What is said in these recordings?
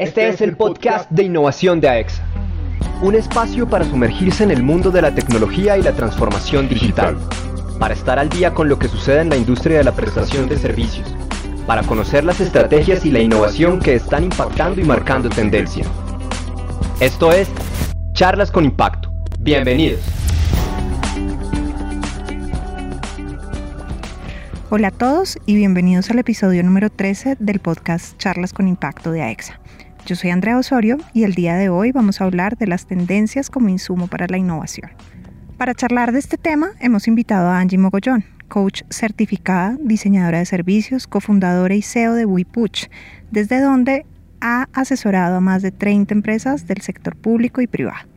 Este es el podcast de innovación de AEXA, un espacio para sumergirse en el mundo de la tecnología y la transformación digital, para estar al día con lo que sucede en la industria de la prestación de servicios, para conocer las estrategias y la innovación que están impactando y marcando tendencia. Esto es Charlas con Impacto. Bienvenidos. Hola a todos y bienvenidos al episodio número 13 del podcast Charlas con Impacto de AEXA. Yo soy Andrea Osorio y el día de hoy vamos a hablar de las tendencias como insumo para la innovación. Para charlar de este tema hemos invitado a Angie Mogollón, coach certificada, diseñadora de servicios, cofundadora y CEO de WePuch, desde donde ha asesorado a más de 30 empresas del sector público y privado.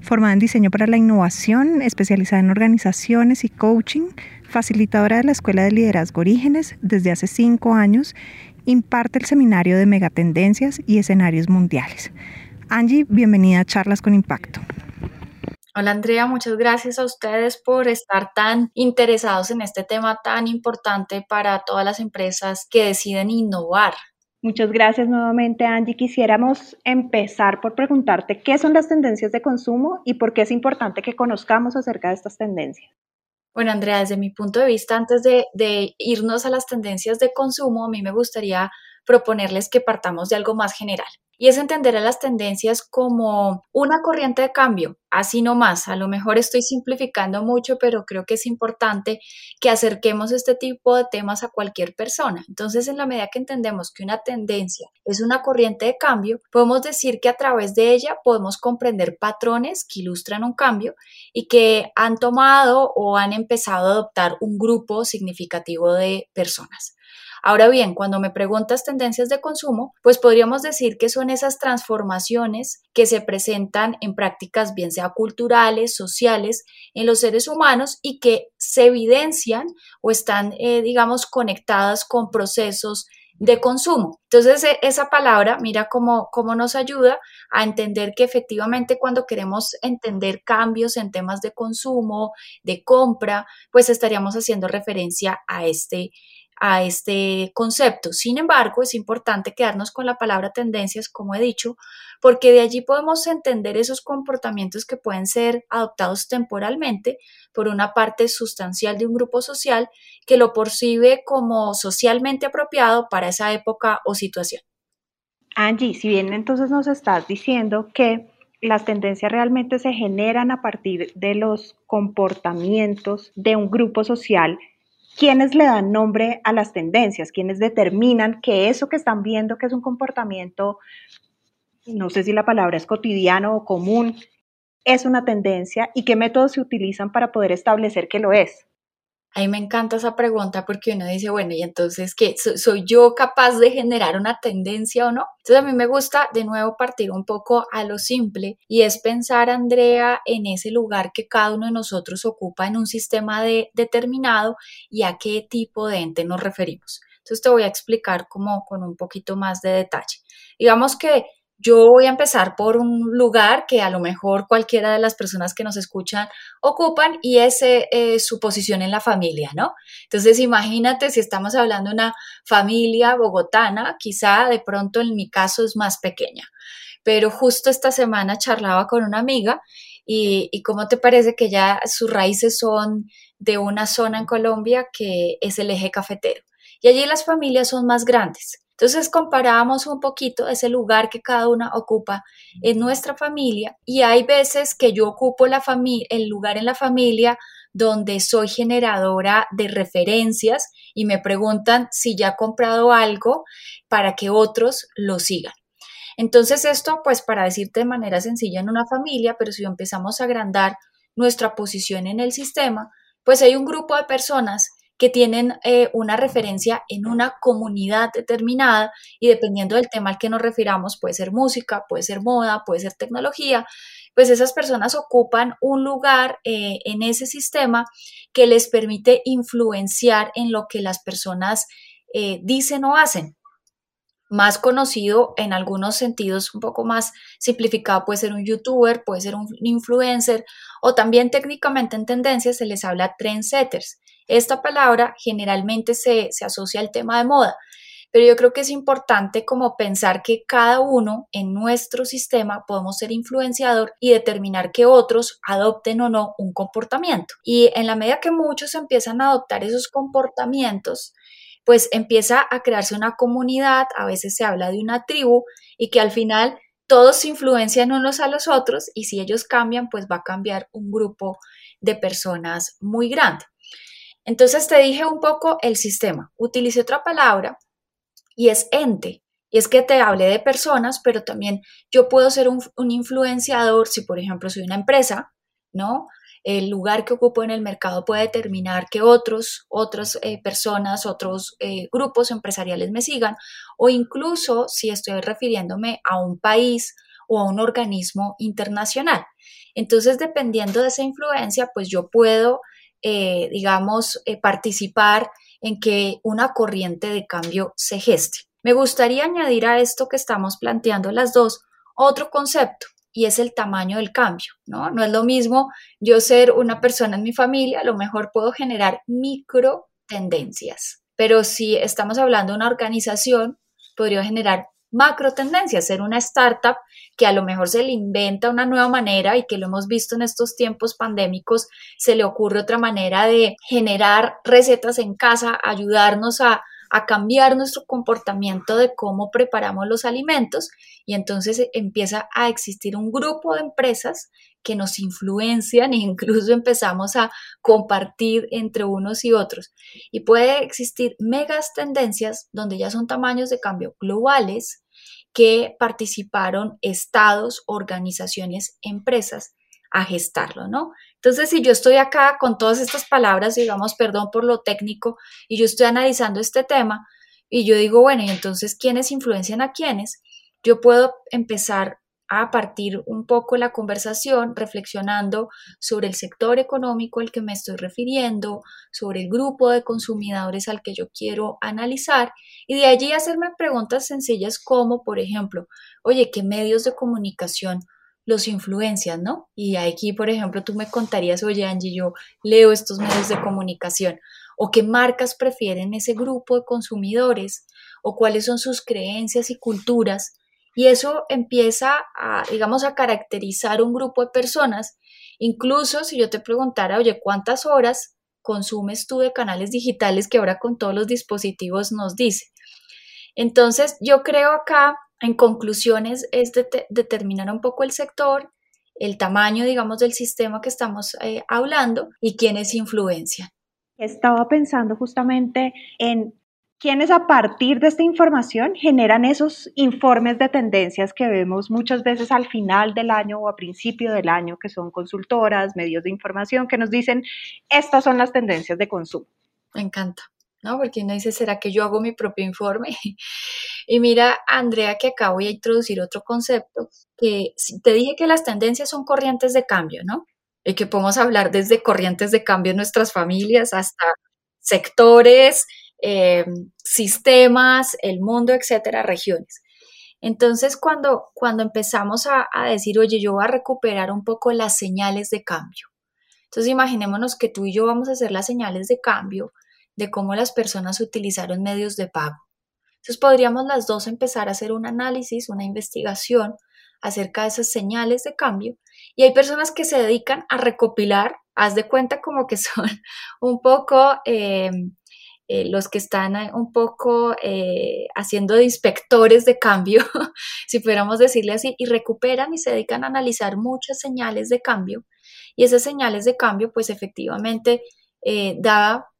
Formada en diseño para la innovación, especializada en organizaciones y coaching, facilitadora de la Escuela de Liderazgo Orígenes desde hace cinco años, imparte el seminario de megatendencias y escenarios mundiales. Angie, bienvenida a Charlas con Impacto. Hola Andrea, muchas gracias a ustedes por estar tan interesados en este tema tan importante para todas las empresas que deciden innovar. Muchas gracias nuevamente Angie. Quisiéramos empezar por preguntarte qué son las tendencias de consumo y por qué es importante que conozcamos acerca de estas tendencias. Bueno, Andrea, desde mi punto de vista, antes de, de, irnos a las tendencias de consumo, a mí me gustaría proponerles que partamos de algo más general y es entender a las tendencias como una corriente de cambio, así no más. A lo mejor estoy simplificando mucho, pero creo que es importante que acerquemos este tipo de temas a cualquier persona. Entonces, en la medida que entendemos que una tendencia es una corriente de cambio, podemos decir que a través de ella podemos comprender patrones que ilustran un cambio y que han tomado o han empezado a adoptar un grupo significativo de personas. Ahora bien, cuando me preguntas tendencias de consumo, pues podríamos decir que son esas transformaciones que se presentan en prácticas bien sea culturales, sociales, en los seres humanos y que se evidencian o están, eh, digamos, conectadas con procesos de consumo. Entonces, e, esa palabra, mira cómo, cómo nos ayuda a entender que efectivamente cuando queremos entender cambios en temas de consumo, de compra, pues estaríamos haciendo referencia a este a este concepto. Sin embargo, es importante quedarnos con la palabra tendencias, como he dicho, porque de allí podemos entender esos comportamientos que pueden ser adoptados temporalmente por una parte sustancial de un grupo social que lo percibe como socialmente apropiado para esa época o situación. Angie, si bien entonces nos estás diciendo que las tendencias realmente se generan a partir de los comportamientos de un grupo social, ¿Quiénes le dan nombre a las tendencias? ¿Quiénes determinan que eso que están viendo, que es un comportamiento, no sé si la palabra es cotidiano o común, es una tendencia y qué métodos se utilizan para poder establecer que lo es? A mí me encanta esa pregunta porque uno dice, bueno, ¿y entonces qué? ¿Soy yo capaz de generar una tendencia o no? Entonces a mí me gusta de nuevo partir un poco a lo simple y es pensar, Andrea, en ese lugar que cada uno de nosotros ocupa en un sistema de, determinado y a qué tipo de ente nos referimos. Entonces te voy a explicar como con un poquito más de detalle. Digamos que yo voy a empezar por un lugar que a lo mejor cualquiera de las personas que nos escuchan ocupan y es eh, su posición en la familia, ¿no? Entonces imagínate si estamos hablando de una familia bogotana, quizá de pronto en mi caso es más pequeña, pero justo esta semana charlaba con una amiga y, y cómo te parece que ya sus raíces son de una zona en Colombia que es el eje cafetero. Y allí las familias son más grandes. Entonces comparábamos un poquito ese lugar que cada una ocupa en nuestra familia y hay veces que yo ocupo la el lugar en la familia donde soy generadora de referencias y me preguntan si ya he comprado algo para que otros lo sigan. Entonces esto pues para decirte de manera sencilla en una familia, pero si empezamos a agrandar nuestra posición en el sistema, pues hay un grupo de personas que tienen eh, una referencia en una comunidad determinada y dependiendo del tema al que nos refiramos, puede ser música, puede ser moda, puede ser tecnología, pues esas personas ocupan un lugar eh, en ese sistema que les permite influenciar en lo que las personas eh, dicen o hacen más conocido en algunos sentidos, un poco más simplificado, puede ser un youtuber, puede ser un influencer o también técnicamente en tendencias se les habla trendsetters. Esta palabra generalmente se, asocia al tema de moda, pero yo creo que es importante como pensar que cada uno en nuestro sistema podemos ser influenciador y determinar que otros adopten o no un comportamiento. Y en la medida que muchos empiezan a adoptar esos comportamientos, pues empieza a crearse una comunidad, a veces se habla de una tribu y que al final todos se influencian unos a los otros y si ellos cambian, pues va a cambiar un grupo de personas muy grande. Entonces te dije un poco el sistema. Utilicé otra palabra y es ente. Y es que te hablé de personas, pero también yo puedo ser un, influenciador si, por ejemplo, soy una empresa, ¿no? El lugar que ocupo en el mercado puede determinar que otros, otras eh, personas, otros eh, grupos empresariales me sigan, o incluso si estoy refiriéndome a un país o a un organismo internacional. Entonces, dependiendo de esa influencia, pues yo puedo eh, digamos, eh, participar en que una corriente de cambio se geste. Me gustaría añadir a esto que estamos planteando las dos otro concepto y es el tamaño del cambio, ¿no? No es lo mismo yo ser una persona en mi familia, a lo mejor puedo generar micro tendencias, pero si estamos hablando de una organización, podría generar macro tendencias, ser una startup que a lo mejor se le inventa una nueva manera y que lo hemos visto en estos tiempos pandémicos, se le ocurre otra manera de generar recetas en casa, ayudarnos a, a cambiar nuestro comportamiento de cómo preparamos los alimentos y entonces empieza a existir un grupo de empresas que nos influencian e incluso empezamos a compartir entre unos y otros. Y puede existir megas tendencias donde ya son tamaños de cambio globales que participaron estados, organizaciones, empresas a gestarlo, ¿no? Entonces, si yo estoy acá con todas estas palabras, digamos, perdón por lo técnico, y yo estoy analizando este tema, y yo digo, bueno, y entonces, ¿quiénes influencian a quiénes? Yo puedo empezar a partir un poco la conversación reflexionando sobre el sector económico al que me estoy refiriendo, sobre el grupo de consumidores al que yo quiero analizar y de allí hacerme preguntas sencillas como, por ejemplo, oye, ¿qué medios de comunicación los influencian, no? Y aquí, por ejemplo, tú me contarías, oye, Angie, yo leo estos medios de comunicación o qué marcas prefieren ese grupo de consumidores o cuáles son sus creencias y culturas y eso empieza a, digamos, a caracterizar un grupo de personas. Incluso si yo te preguntara, oye, ¿cuántas horas consumes tú de canales digitales que ahora con todos los dispositivos nos dice? Entonces, yo creo acá, en conclusiones, es determinar un poco el sector, el tamaño, digamos, del sistema que estamos eh, hablando y quiénes influencian. Estaba pensando justamente en quienes a partir de esta información generan esos informes de tendencias que vemos muchas veces al final del año o a principio del año, que son consultoras, medios de información, que nos dicen, estas son las tendencias de consumo. Me encanta. ¿no? Porque uno dice, ¿será que yo hago mi propio informe? Y mira, Andrea, que acá voy a introducir otro concepto, que te dije que las tendencias son corrientes de cambio, ¿no? Y que podemos hablar desde corrientes de cambio en nuestras familias hasta sectores, eh, sistemas, el mundo, etcétera, regiones. Entonces, cuando, cuando empezamos a, a, decir, oye, yo voy a recuperar un poco las señales de cambio. Entonces, imaginémonos que tú y yo vamos a hacer las señales de cambio de cómo las personas utilizaron medios de pago. Entonces, podríamos las dos empezar a hacer un análisis, una investigación acerca de esas señales de cambio. Y hay personas que se dedican a recopilar, haz de cuenta como que son un poco... Eh, eh, los que están eh, un poco eh, haciendo de inspectores de cambio, si pudiéramos decirle así, y recuperan y se dedican a analizar muchas señales de cambio. Y esas señales de cambio, pues efectivamente, da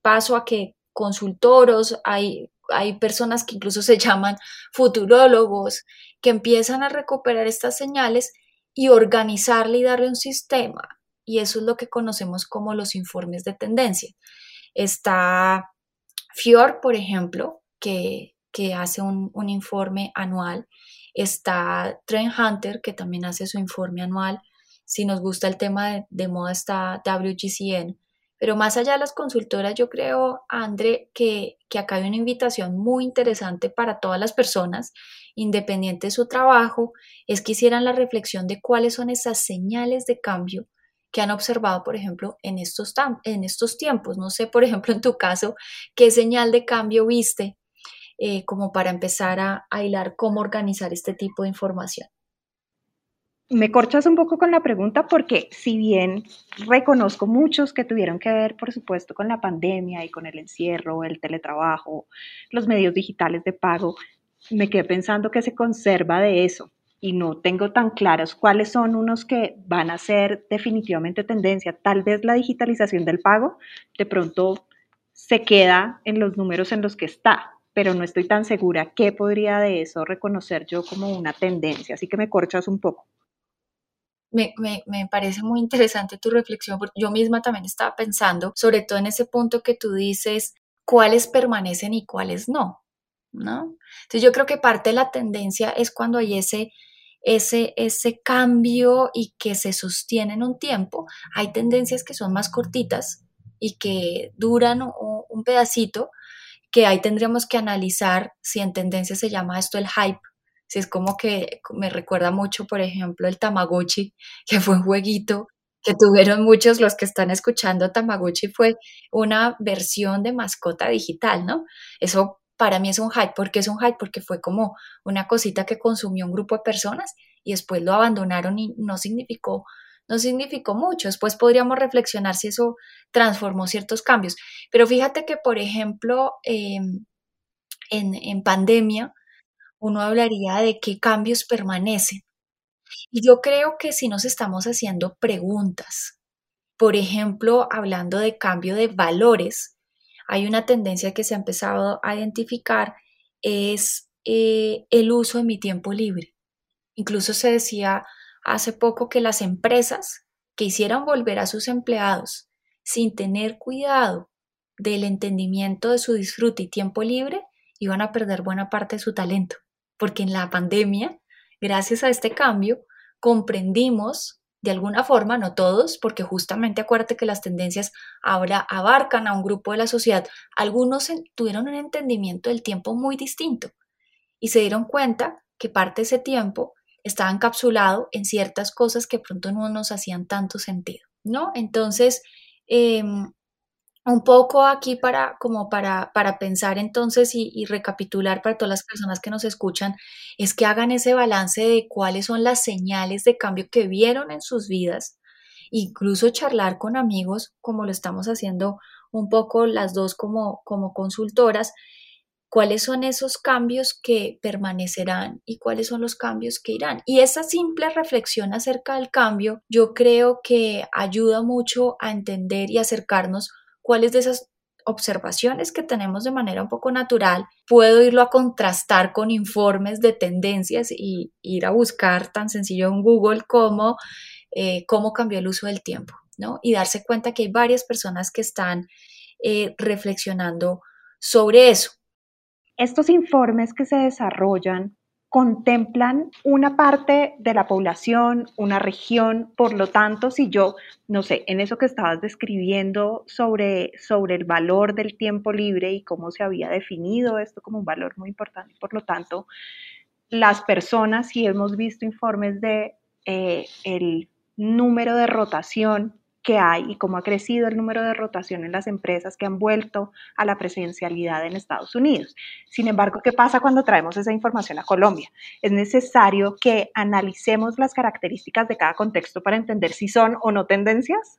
paso a que consultoros, hay, hay personas que incluso se llaman futurólogos, que empiezan a recuperar estas señales y organizarle y darle un sistema. Y eso es lo que conocemos como los informes de tendencia. Está Fior, por ejemplo, que, hace un, informe anual. Está Trend Hunter, que también hace su informe anual. Si nos gusta el tema de, moda está WGCN. Pero más allá de las consultoras, yo creo, André, que, que acá hay una invitación muy interesante para todas las personas, independiente de su trabajo, es que hicieran la reflexión de cuáles son esas señales de cambio que han observado, por ejemplo, en estos, en estos tiempos. No sé, por ejemplo, en tu caso, qué señal de cambio viste eh, como para empezar a, a hilar cómo organizar este tipo de información. Me corchas un poco con la pregunta porque si bien reconozco muchos que tuvieron que ver, por supuesto, con la pandemia y con el encierro, el teletrabajo, los medios digitales de pago, me quedé pensando que se conserva de eso y no tengo tan claros cuáles son unos que van a ser definitivamente tendencia. Tal vez la digitalización del pago de pronto se queda en los números en los que está, pero no estoy tan segura qué podría de eso reconocer yo como una tendencia, así que me corchas un poco me, parece muy interesante tu reflexión, porque yo misma también estaba pensando, sobre todo en ese punto que tú dices, cuáles permanecen y cuáles no, ¿no? Entonces yo creo que parte de la tendencia es cuando hay ese, ese, ese cambio y que se sostiene en un tiempo. Hay tendencias que son más cortitas y que duran un, pedacito, que ahí tendríamos que analizar si en tendencia se llama esto el hype si es como que me recuerda mucho, por ejemplo, el Tamagotchi, que fue un jueguito que tuvieron muchos los que están escuchando. Tamagotchi fue una versión de mascota digital, ¿no? Eso para mí es un hype. ¿Por qué es un hype? Porque fue como una cosita que consumió un grupo de personas y después lo abandonaron y no significó no significó mucho. Después podríamos reflexionar si eso transformó ciertos cambios. Pero fíjate que, por ejemplo, em, en, en, pandemia, uno hablaría de qué cambios permanecen. Y yo creo que si nos estamos haciendo preguntas, por ejemplo, hablando de cambio de valores, hay una tendencia que se ha empezado a identificar, es eh, el uso de mi tiempo libre. Incluso se decía hace poco que las empresas que hicieran volver a sus empleados sin tener cuidado del entendimiento de su disfrute y tiempo libre, iban a perder buena parte de su talento porque en la pandemia, gracias a este cambio, comprendimos de alguna forma, no todos, porque justamente acuérdate que las tendencias ahora abarcan a un grupo de la sociedad, algunos tuvieron un entendimiento del tiempo muy distinto y se dieron cuenta que parte de ese tiempo estaba encapsulado en ciertas cosas que pronto no nos hacían tanto sentido, ¿no? Entonces, em, un poco aquí para, como para, para pensar entonces y, recapitular para todas las personas que nos escuchan, es que hagan ese balance de cuáles son las señales de cambio que vieron en sus vidas, incluso charlar con amigos, como lo estamos haciendo un poco las dos como, como consultoras, cuáles son esos cambios que permanecerán y cuáles son los cambios que irán. Y esa simple reflexión acerca del cambio, yo creo que ayuda mucho a entender y acercarnos cuáles de esas observaciones que tenemos de manera un poco natural, puedo irlo a contrastar con informes de tendencias y ir a buscar tan sencillo en Google como eh, cómo cambió el uso del tiempo, ¿no? Y darse cuenta que hay varias personas que están eh, reflexionando sobre eso. Estos informes que se desarrollan contemplan una parte de la población, una región, por lo tanto, si yo, no sé, en eso que estabas describiendo sobre, sobre el valor del tiempo libre y cómo se había definido esto como un valor muy importante, por lo tanto, las personas, si hemos visto informes de eh, el número de rotación que hay y cómo ha crecido el número de rotación en las empresas que han vuelto a la presencialidad en Estados Unidos. Sin embargo, ¿qué pasa cuando traemos esa información a Colombia? Es necesario que analicemos las características de cada contexto para entender si son o no tendencias.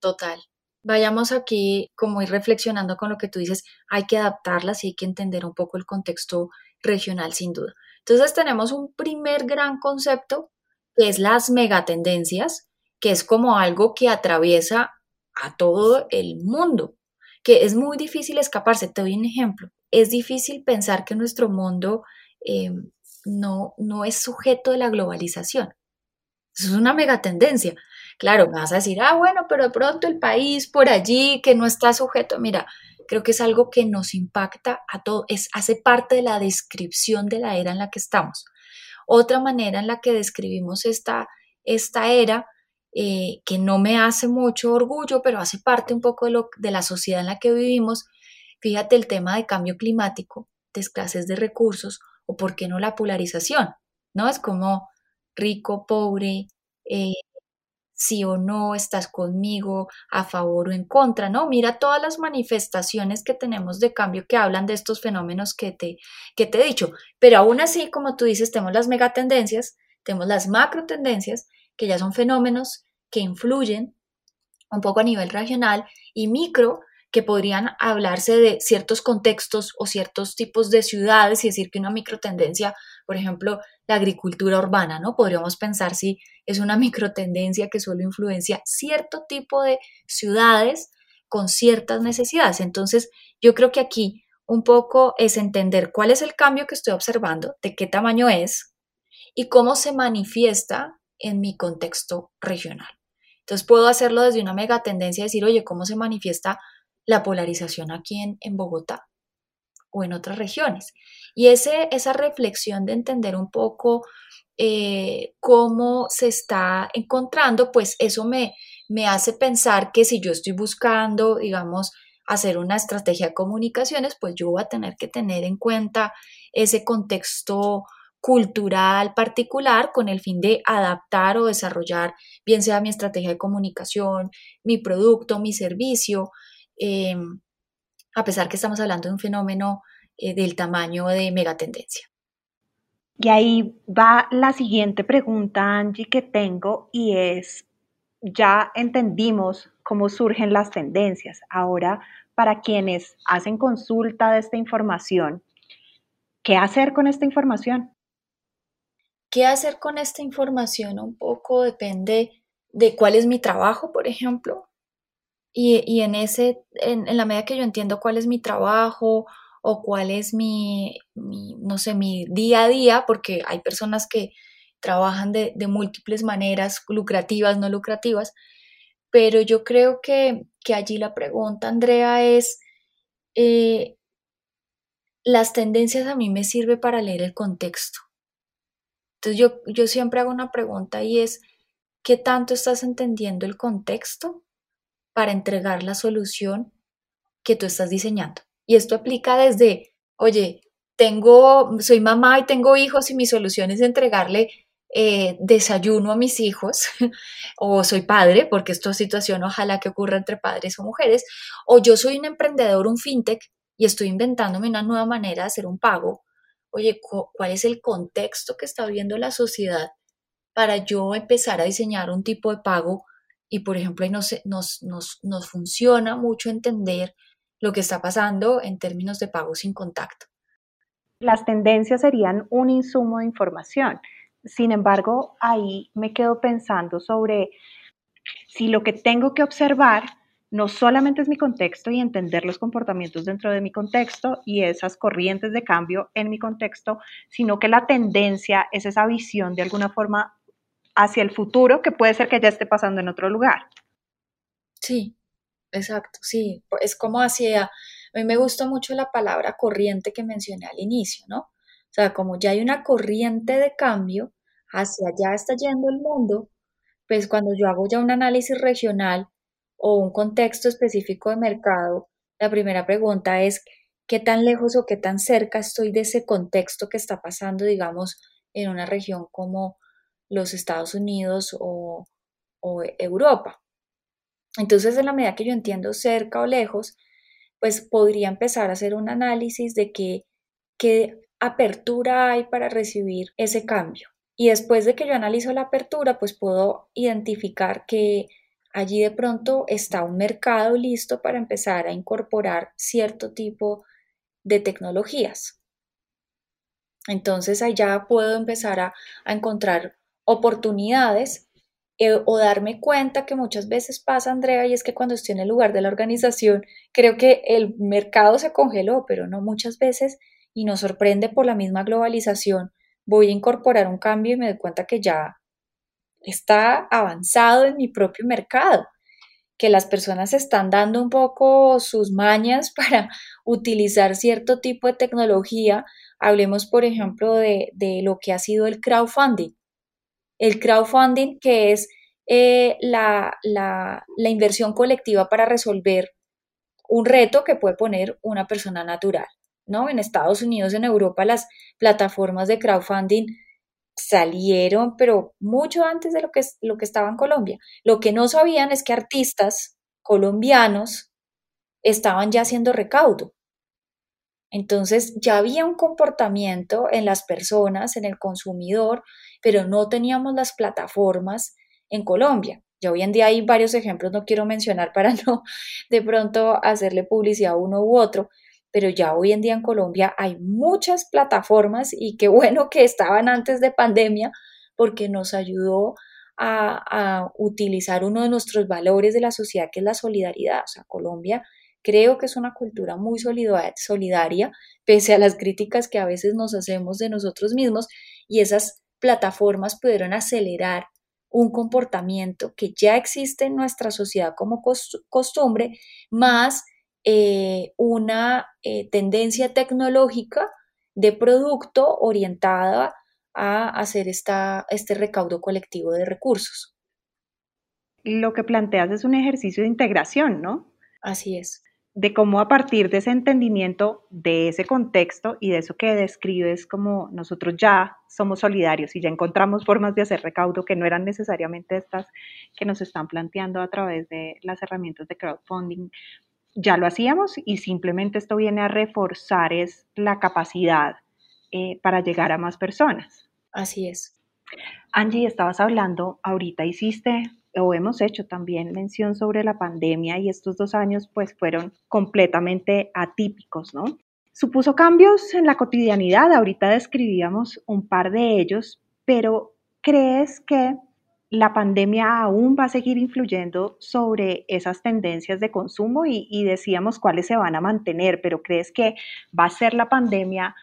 Total. Vayamos aquí como ir reflexionando con lo que tú dices, hay que adaptarlas y hay que entender un poco el contexto regional sin duda. Entonces tenemos un primer gran concepto que es las megatendencias, que es como algo que atraviesa a todo el mundo, que es muy difícil escaparse. Te doy un ejemplo. Es difícil pensar que nuestro mundo eh, no, no es sujeto de la globalización. Es una mega tendencia. Claro, me vas a decir, ah, bueno, pero de pronto el país por allí que no está sujeto, mira, creo que es algo que nos impacta a todo, es, hace parte de la descripción de la era en la que estamos. Otra manera en la que describimos esta, esta era eh, que no me hace mucho orgullo, pero hace parte un poco de, lo, de la sociedad en la que vivimos. Fíjate el tema de cambio climático, de escasez de recursos o por qué no la polarización, ¿no? Es como rico, pobre, eh, sí o no, estás conmigo, a favor o en contra, ¿no? Mira todas las manifestaciones que tenemos de cambio que hablan de estos fenómenos que te, que te he dicho. Pero aún así, como tú dices, tenemos las megatendencias, tenemos las macro tendencias, que ya son fenómenos que influyen un poco a nivel regional, y micro, que podrían hablarse de ciertos contextos o ciertos tipos de ciudades y decir que una microtendencia, por ejemplo, la agricultura urbana, ¿no? Podríamos pensar si es una microtendencia que solo influencia cierto tipo de ciudades con ciertas necesidades. Entonces, yo creo que aquí un poco es entender cuál es el cambio que estoy observando, de qué tamaño es y cómo se manifiesta en mi contexto regional. Entonces puedo hacerlo desde una megatendencia, decir, oye, ¿cómo se manifiesta la polarización aquí en, Bogotá o en otras regiones. Y ese, esa reflexión de entender un poco eh, cómo se está encontrando, pues eso me, me hace pensar que si yo estoy buscando, digamos, hacer una estrategia de comunicaciones, pues yo voy a tener que tener en cuenta ese contexto cultural particular con el fin de adaptar o desarrollar, bien sea mi estrategia de comunicación, mi producto, mi servicio, Em, a pesar que estamos hablando de un fenómeno eh, del tamaño de megatendencia. Y ahí va la siguiente pregunta, Angie, que tengo y es, ya entendimos cómo surgen las tendencias. Ahora, para quienes hacen consulta de esta información, ¿qué hacer con esta información? ¿Qué hacer con esta información? Un poco depende de cuál es mi trabajo, por ejemplo. Y, en ese, en, la medida que yo entiendo cuál es mi trabajo o cuál es mi, no sé, mi día a día, porque hay personas que trabajan de, múltiples maneras, lucrativas, no lucrativas, pero yo creo que, allí la pregunta, Andrea, es, eh, las tendencias a mí me sirve para leer el contexto. Entonces yo, yo siempre hago una pregunta y es, ¿qué tanto estás entendiendo el contexto para entregar la solución que tú estás diseñando. Y esto aplica desde, oye, tengo, soy mamá y tengo hijos y mi solución es entregarle eh, desayuno a mis hijos, o soy padre, porque esta situación ojalá que ocurra entre padres o mujeres, o yo soy un emprendedor, un fintech, y estoy inventándome una nueva manera de hacer un pago. Oye, ¿cuál es el contexto que está viendo la sociedad para yo empezar a diseñar un tipo de pago y por ejemplo, nos, nos, nos, nos funciona mucho entender lo que está pasando en términos de pago sin contacto. Las tendencias serían un insumo de información. Sin embargo, ahí me quedo pensando sobre si lo que tengo que observar no solamente es mi contexto y entender los comportamientos dentro de mi contexto y esas corrientes de cambio en mi contexto, sino que la tendencia es esa visión de alguna forma hacia el futuro que puede ser que ya esté pasando en otro lugar. Sí, exacto, sí, es como hacia, a mí me gusta mucho la palabra corriente que mencioné al inicio, ¿no? O sea, como ya hay una corriente de cambio, hacia allá está yendo el mundo, pues cuando yo hago ya un análisis regional o un contexto específico de mercado, la primera pregunta es, ¿qué tan lejos o qué tan cerca estoy de ese contexto que está pasando, digamos, en una región como los Estados Unidos o, Europa. Entonces, en la medida que yo entiendo cerca o lejos, pues podría empezar a hacer un análisis de qué, qué apertura hay para recibir ese cambio. Y después de que yo analizo la apertura, pues puedo identificar que allí de pronto está un mercado listo para empezar a incorporar cierto tipo de tecnologías. Entonces allá puedo empezar a, encontrar oportunidades eh, o darme cuenta que muchas veces pasa, Andrea, y es que cuando estoy en el lugar de la organización, creo que el mercado se congeló, pero no muchas veces, y nos sorprende por la misma globalización, voy a incorporar un cambio y me doy cuenta que ya está avanzado en mi propio mercado, que las personas están dando un poco sus mañas para utilizar cierto tipo de tecnología. Hablemos, por ejemplo, de, de lo que ha sido el crowdfunding el crowdfunding, que es eh, la, inversión colectiva para resolver un reto que puede poner una persona natural. ¿no? En Estados Unidos, en Europa, las plataformas de crowdfunding salieron, pero mucho antes de lo que, lo que estaba en Colombia. Lo que no sabían es que artistas colombianos estaban ya haciendo recaudo. Entonces ya había un comportamiento en las personas, en el consumidor, pero no teníamos las plataformas en Colombia. Ya hoy en día hay varios ejemplos, no quiero mencionar para no de pronto hacerle publicidad a uno u otro, pero ya hoy en día en Colombia hay muchas plataformas y qué bueno que estaban antes de pandemia porque nos ayudó a, a, utilizar uno de nuestros valores de la sociedad que es la solidaridad. O sea, Colombia creo que es una cultura muy solidaria, pese a las críticas que a veces nos hacemos de nosotros mismos y esas plataformas pudieron acelerar un comportamiento que ya existe en nuestra sociedad como costumbre, más eh, una eh, tendencia tecnológica de producto orientada a hacer esta, este recaudo colectivo de recursos. Lo que planteas es un ejercicio de integración, ¿no? Así es de cómo a partir de ese entendimiento, de ese contexto y de eso que describes como nosotros ya somos solidarios y ya encontramos formas de hacer recaudo que no eran necesariamente estas que nos están planteando a través de las herramientas de crowdfunding, ya lo hacíamos y simplemente esto viene a reforzar es la capacidad eh, para llegar a más personas. Así es. Angie, estabas hablando, ahorita hiciste o hemos hecho también mención sobre la pandemia y estos dos años pues fueron completamente atípicos, ¿no? Supuso cambios en la cotidianidad, ahorita describíamos un par de ellos, pero ¿crees que la pandemia aún va a seguir influyendo sobre esas tendencias de consumo y, decíamos cuáles se van a mantener, pero ¿crees que va a ser la pandemia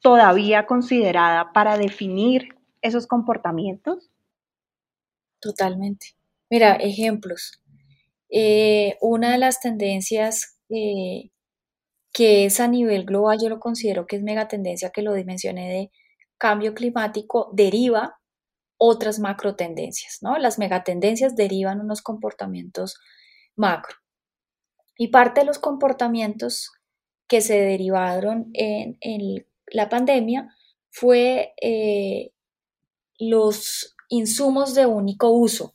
todavía considerada para definir esos comportamientos? Totalmente. Mira, ejemplos. Eh, una de las tendencias eh, que es a nivel global, yo lo considero que es mega tendencia, que lo dimensioné de cambio climático, deriva otras macro tendencias, ¿no? Las megatendencias derivan unos comportamientos macro. Y parte de los comportamientos que se derivaron en, la pandemia fue eh, los insumos de único uso.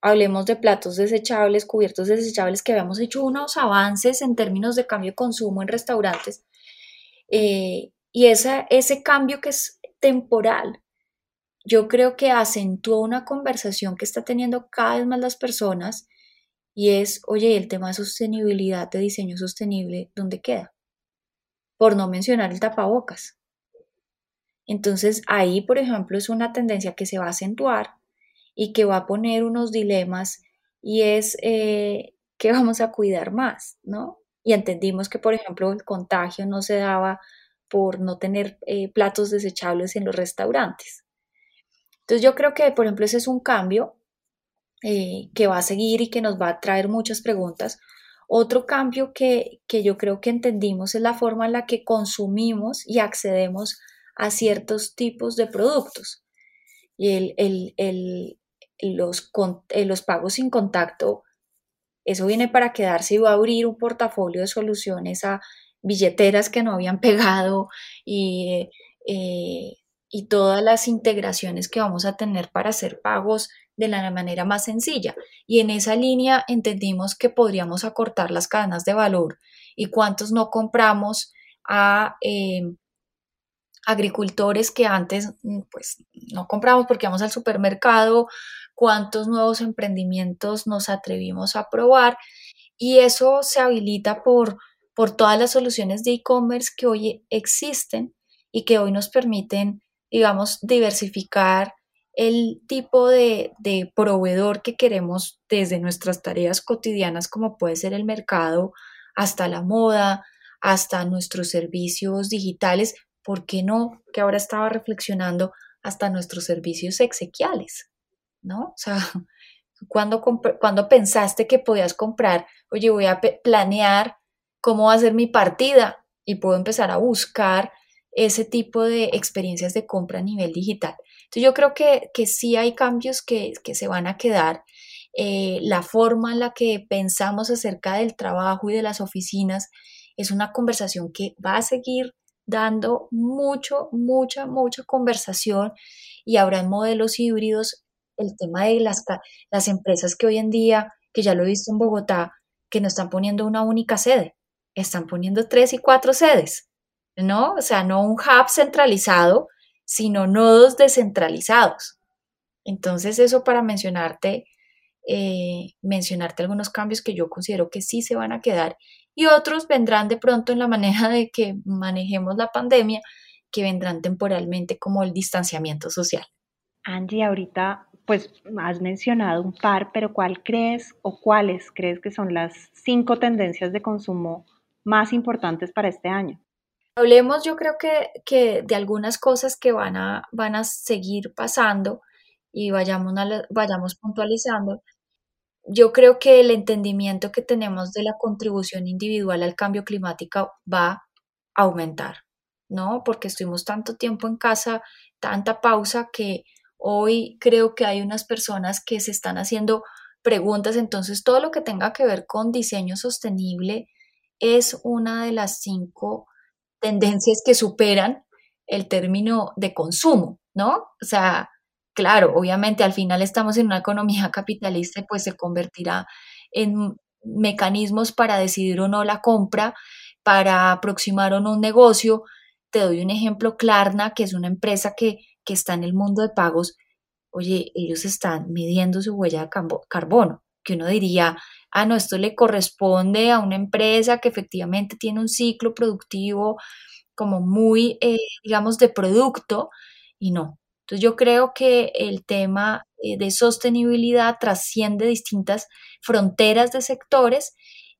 Hablemos de platos desechables, cubiertos desechables, que habíamos hecho unos avances en términos de cambio de consumo en restaurantes. Eh, y esa, ese cambio que es temporal, yo creo que acentuó una conversación que está teniendo cada vez más las personas y es, oye, el tema de sostenibilidad, de diseño sostenible, ¿dónde queda? Por no mencionar el tapabocas. Entonces ahí, por ejemplo, es una tendencia que se va a acentuar y que va a poner unos dilemas y es eh, que vamos a cuidar más, ¿no? Y entendimos que, por ejemplo, el contagio no se daba por no tener eh, platos desechables en los restaurantes. Entonces yo creo que, por ejemplo, ese es un cambio eh, que va a seguir y que nos va a traer muchas preguntas. Otro cambio que, que yo creo que entendimos es la forma en la que consumimos y accedemos a ciertos tipos de productos. Y el, los, eh, los pagos sin contacto, eso viene para quedarse y va a abrir un portafolio de soluciones a billeteras que no habían pegado y, eh, y todas las integraciones que vamos a tener para hacer pagos de la manera más sencilla. Y en esa línea entendimos que podríamos acortar las cadenas de valor y cuántos no compramos a eh, agricultores que antes mm, pues no compramos porque vamos al supermercado, cuántos nuevos emprendimientos nos atrevimos a probar y eso se habilita por, por todas las soluciones de e-commerce que hoy existen y que hoy nos permiten, digamos, diversificar el tipo de, proveedor que queremos desde nuestras tareas cotidianas, como puede ser el mercado, hasta la moda, hasta nuestros servicios digitales, ¿por qué no? Que ahora estaba reflexionando hasta nuestros servicios exequiales, ¿no? O sea, cuando, cuando pensaste que podías comprar, oye, voy a planear cómo va a ser mi partida y puedo empezar a buscar ese tipo de experiencias de compra a nivel digital. Entonces yo creo que, que sí hay cambios que, que se van a quedar. Eh, la forma en la que pensamos acerca del trabajo y de las oficinas es una conversación que va a seguir dando mucho, mucha, mucha conversación y habrán modelos híbridos. El tema de las, las empresas que hoy en día, que ya lo he visto en Bogotá, que no están poniendo una única sede, están poniendo tres y cuatro sedes, ¿no? O sea, no un hub centralizado, sino nodos descentralizados. Entonces, eso para mencionarte, eh, mencionarte algunos cambios que yo considero que sí se van a quedar y otros vendrán de pronto en la manera de que manejemos la pandemia, que vendrán temporalmente como el distanciamiento social. Angie, ahorita pues has mencionado un par, pero ¿cuál crees o cuáles crees que son las cinco tendencias de consumo más importantes para este año? Hablemos, yo creo que, que de algunas cosas que van a, van a seguir pasando y vayamos, vayamos puntualizando. Yo creo que el entendimiento que tenemos de la contribución individual al cambio climático va a aumentar, ¿no? Porque estuvimos tanto tiempo en casa, tanta pausa que Hoy creo que hay unas personas que se están haciendo preguntas, entonces todo lo que tenga que ver con diseño sostenible es una de las cinco tendencias que superan el término de consumo, ¿no? O sea, claro, obviamente al final estamos en una economía capitalista y pues se convertirá en mecanismos para decidir o no la compra, para aproximar o no un negocio. Te doy un ejemplo, Klarna, que es una empresa que que está en el mundo de pagos, oye, ellos están midiendo su huella de carbono, que uno diría, ah, no, esto le corresponde a una empresa que efectivamente tiene un ciclo productivo como muy, eh, digamos, de producto, y no. Entonces yo creo que el tema eh, de sostenibilidad trasciende distintas fronteras de sectores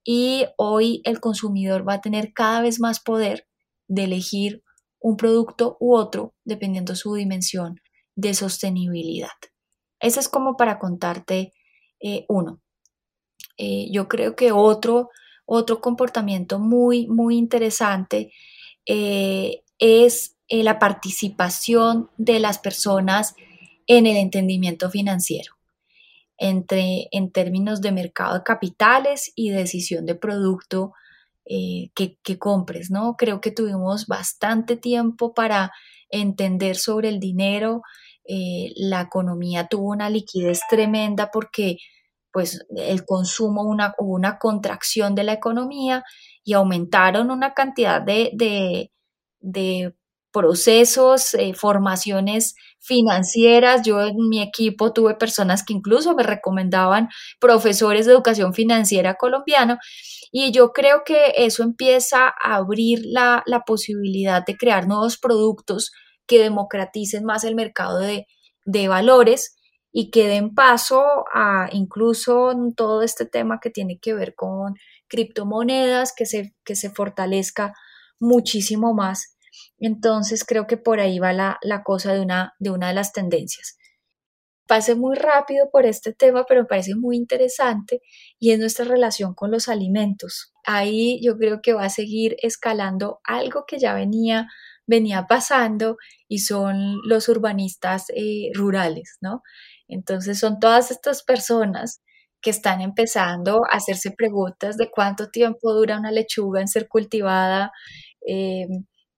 y hoy el consumidor va a tener cada vez más poder de elegir un producto u otro dependiendo su dimensión de sostenibilidad. Eso es como para contarte eh, uno. Eh, yo creo que otro, otro comportamiento muy, muy interesante eh, es la participación de las personas en el entendimiento financiero, entre, en términos de mercado de capitales y decisión de producto eh, que, compres, ¿no? Creo que tuvimos bastante tiempo para entender sobre el dinero, eh, la economía tuvo una liquidez tremenda porque pues el consumo, una, hubo una contracción de la economía y aumentaron una cantidad de, de, procesos, eh, formaciones financieras. Yo en mi equipo tuve personas que incluso me recomendaban profesores de educación financiera colombiano y yo creo que eso empieza a abrir la, posibilidad de crear nuevos productos que democraticen más el mercado de, valores y que den paso a incluso todo este tema que tiene que ver con criptomonedas, que se, que se fortalezca muchísimo más. Entonces creo que por ahí va la, la cosa de una, de una de las tendencias pasé muy rápido por este tema, pero me parece muy interesante y es nuestra relación con los alimentos. Ahí yo creo que va a seguir escalando algo que ya venía, venía pasando y son los urbanistas eh, rurales, ¿no? Entonces son todas estas personas que están empezando a hacerse preguntas de cuánto tiempo dura una lechuga en ser cultivada, eh,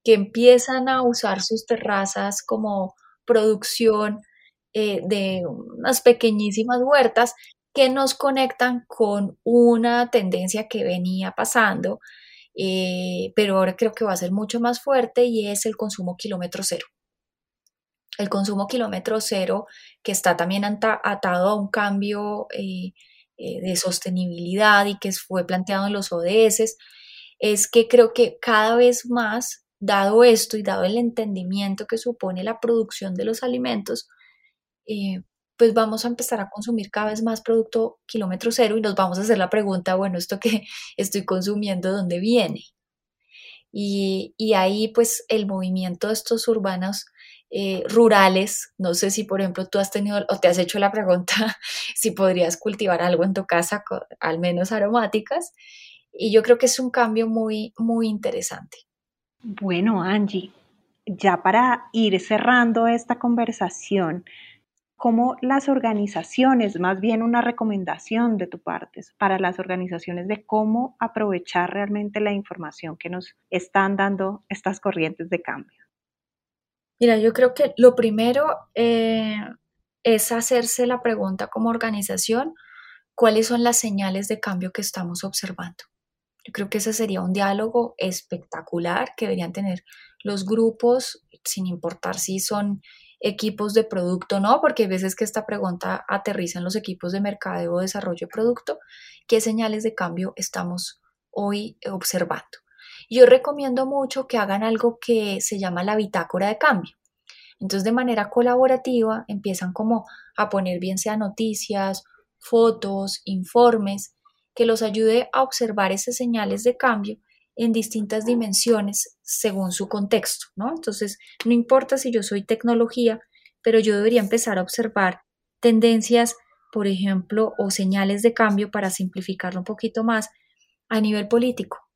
que empiezan a usar sus terrazas como producción eh, de unas pequeñísimas huertas que nos conectan con una tendencia que venía pasando, eh, pero ahora creo que va a ser mucho más fuerte y es el consumo kilómetro cero. El consumo kilómetro cero que está también atado a un cambio eh, de sostenibilidad y que fue planteado en los ODS, es que creo que cada vez más, dado esto y dado el entendimiento que supone la producción de los alimentos, eh, pues vamos a empezar a consumir cada vez más producto kilómetro cero y nos vamos a hacer la pregunta, bueno, esto que estoy consumiendo, ¿dónde viene? Y, ahí pues el movimiento de estos urbanos eh, rurales, no sé si por ejemplo tú has tenido o te has hecho la pregunta si podrías cultivar algo en tu casa, al menos aromáticas, y yo creo que es un cambio muy, muy interesante. Bueno, Angie, ya para ir cerrando esta conversación, cómo las organizaciones, más bien una recomendación de tu parte para las organizaciones de cómo aprovechar realmente la información que nos están dando estas corrientes de cambio. Mira, yo creo que lo primero eh, es hacerse la pregunta como organización, ¿cuáles son las señales de cambio que estamos observando? Yo creo que ese sería un diálogo espectacular que deberían tener los grupos, sin importar si son equipos de producto o no, porque hay veces que esta pregunta aterriza en los equipos de mercadeo o desarrollo de producto, ¿qué señales de cambio estamos hoy observando? Yo recomiendo mucho que hagan algo que se llama la bitácora de cambio. Entonces, de manera colaborativa, empiezan como a poner bien sea noticias, fotos, informes, que los ayude a observar esas señales de cambio en distintas dimensiones según su contexto, ¿no? Entonces, no importa si yo soy tecnología, pero yo debería empezar a observar tendencias, por ejemplo, o señales de cambio para simplificarlo un poquito más a nivel político.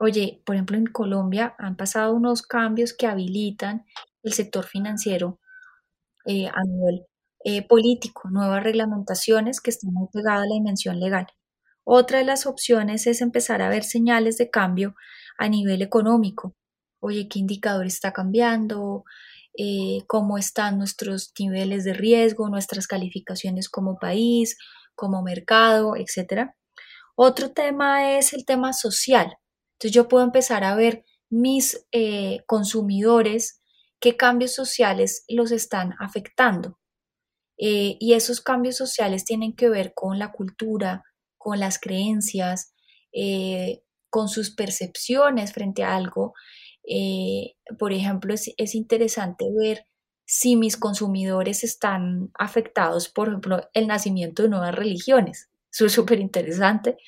Oye, por ejemplo, en Colombia han pasado unos cambios que habilitan el sector financiero eh, a nivel eh, político, nuevas reglamentaciones que están muy pegadas a la dimensión legal. Otra de las opciones es empezar a ver señales de cambio a nivel económico. Oye, ¿qué indicador está cambiando? Eh, ¿Cómo están nuestros niveles de riesgo, nuestras calificaciones como país, como mercado, etcétera? Otro tema es el tema social. Entonces yo puedo empezar a ver mis eh, consumidores, qué cambios sociales los están afectando. Eh, y esos cambios sociales tienen que ver con la cultura, con las creencias, eh, con sus percepciones frente a algo. Por ejemplo, es, interesante ver si mis consumidores están afectados, por ejemplo, el nacimiento de nuevas religiones. Eso es súper interesante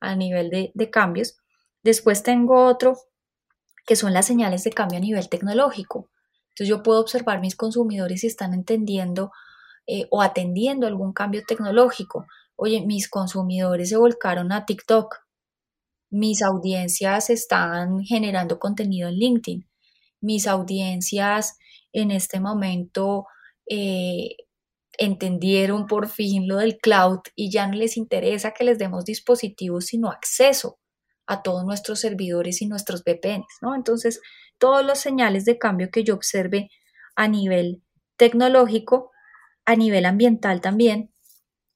a nivel de cambios. Después tengo otro que son las señales de cambio a nivel tecnológico. Entonces yo puedo observar mis consumidores si están entendiendo eh, o atendiendo algún cambio tecnológico. Oye, mis consumidores se volcaron a TikTok, mis audiencias están generando contenido en LinkedIn, mis audiencias en este momento eh, entendieron por fin lo del cloud y ya no les interesa que les demos dispositivos, sino acceso a todos nuestros servidores y nuestros VPNs, ¿no? Entonces, todos los señales de cambio que yo observe a nivel tecnológico, a nivel ambiental también,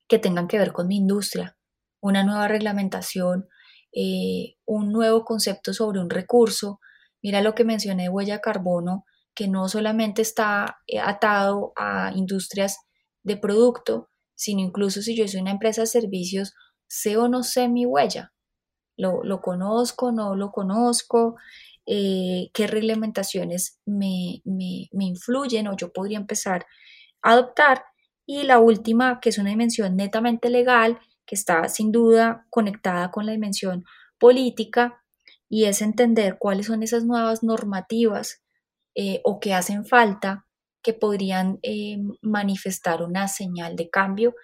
que tengan que ver con mi industria, una nueva reglamentación, eh, un nuevo concepto sobre un recurso. Mira lo que mencioné de huella de carbono, que no solamente está eh, atado a industrias de producto, sino incluso si yo soy una empresa de servicios, sé o no sé mi huella. Lo, conozco, no lo conozco, eh, qué reglamentaciones me, me, me influyen o yo podría empezar a adoptar. Y la última, que es una dimensión netamente legal, que está sin duda conectada con la dimensión política, y es entender cuáles son esas nuevas normativas eh, o que hacen falta que podrían eh, manifestar una señal de cambio.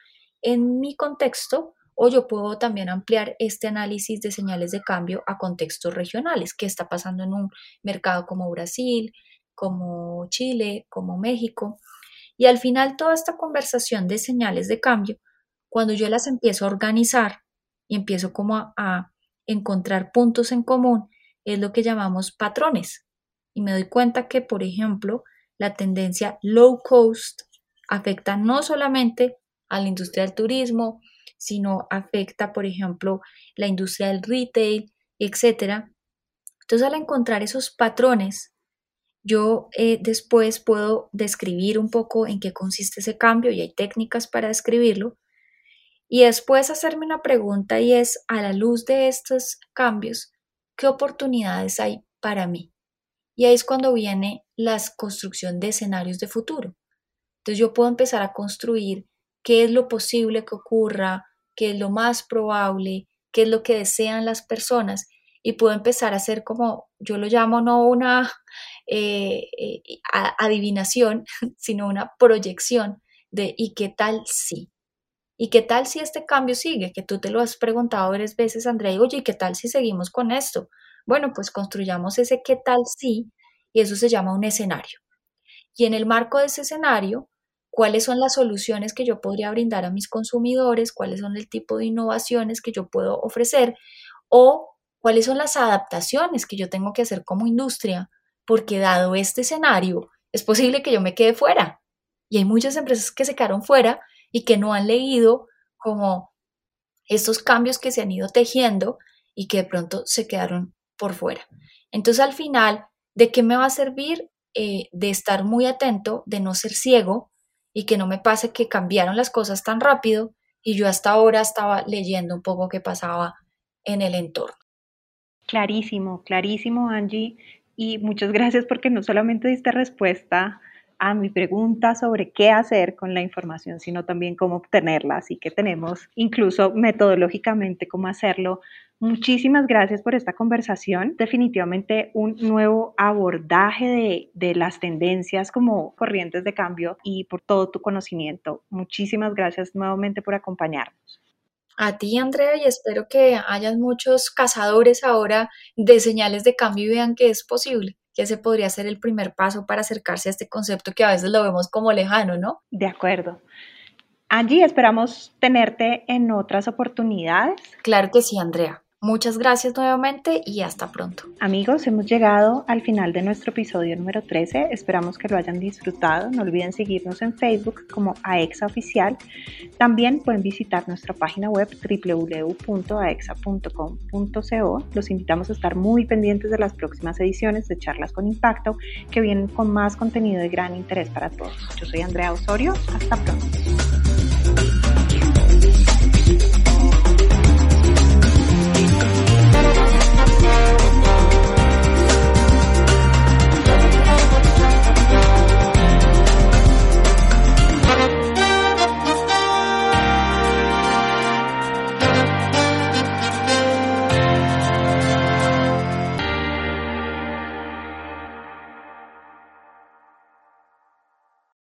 En mi contexto o yo puedo también ampliar este análisis de señales de cambio a contextos regionales, qué está pasando en un mercado como Brasil, como Chile, como México. Y al final toda esta conversación de señales de cambio, cuando yo las empiezo a organizar y empiezo como a, encontrar puntos en común, es lo que llamamos patrones. Y me doy cuenta que, por ejemplo, la tendencia low cost afecta no solamente a la industria del turismo, sino afecta, por ejemplo, la industria del retail, etc. Entonces, al encontrar esos patrones, yo eh, después puedo describir un poco en qué consiste ese cambio y hay técnicas para describirlo. Y después hacerme una pregunta y es, a la luz de estos cambios, ¿qué oportunidades hay para mí? Y ahí es cuando viene la construcción de escenarios de futuro. Entonces yo puedo empezar a construir qué es lo posible que ocurra, qué es lo más probable, qué es lo que desean las personas y puedo empezar a hacer como, yo lo llamo no una eh, eh, adivinación, sino una proyección de ¿y qué tal si? ¿Y qué tal si este cambio sigue? Que tú te lo has preguntado varias veces, Andrea, y oye, ¿y qué tal si seguimos con esto? Bueno, pues construyamos ese qué tal si y eso se llama un escenario. Y en el marco de ese escenario, cuáles son las soluciones que yo podría brindar a mis consumidores, cuáles son el tipo de innovaciones que yo puedo ofrecer o cuáles son las adaptaciones que yo tengo que hacer como industria, porque dado este escenario, es posible que yo me quede fuera. Y hay muchas empresas que se quedaron fuera y que no han leído como estos cambios que se han ido tejiendo y que de pronto se quedaron por fuera. Entonces al final, ¿de qué me va a servir? Eh, de estar muy atento, de no ser ciego y que no me pase que cambiaron las cosas tan rápido y yo hasta ahora estaba leyendo un poco qué pasaba en el entorno. Clarísimo, clarísimo, Angie. Y muchas gracias porque no solamente diste respuesta a mi pregunta sobre qué hacer con la información, sino también cómo obtenerla. Así que tenemos incluso metodológicamente cómo hacerlo. Muchísimas gracias por esta conversación. Definitivamente un nuevo abordaje de, de, las tendencias como corrientes de cambio y por todo tu conocimiento. Muchísimas gracias nuevamente por acompañarnos. A ti, Andrea, y espero que hayan muchos cazadores ahora de señales de cambio y vean que es posible que ese podría ser el primer paso para acercarse a este concepto que a veces lo vemos como lejano, ¿no? De acuerdo. Angie, esperamos tenerte en otras oportunidades. Claro que sí, Andrea. Muchas gracias nuevamente y hasta pronto. Amigos, hemos llegado al final de nuestro episodio número 13. Esperamos que lo hayan disfrutado. No olviden seguirnos en Facebook como AEXA Oficial. También pueden visitar nuestra página web www.aexa.com.co. Los invitamos a estar muy pendientes de las próximas ediciones de Charlas con Impacto que vienen con más contenido de gran interés para todos. Yo soy Andrea Osorio. Hasta pronto.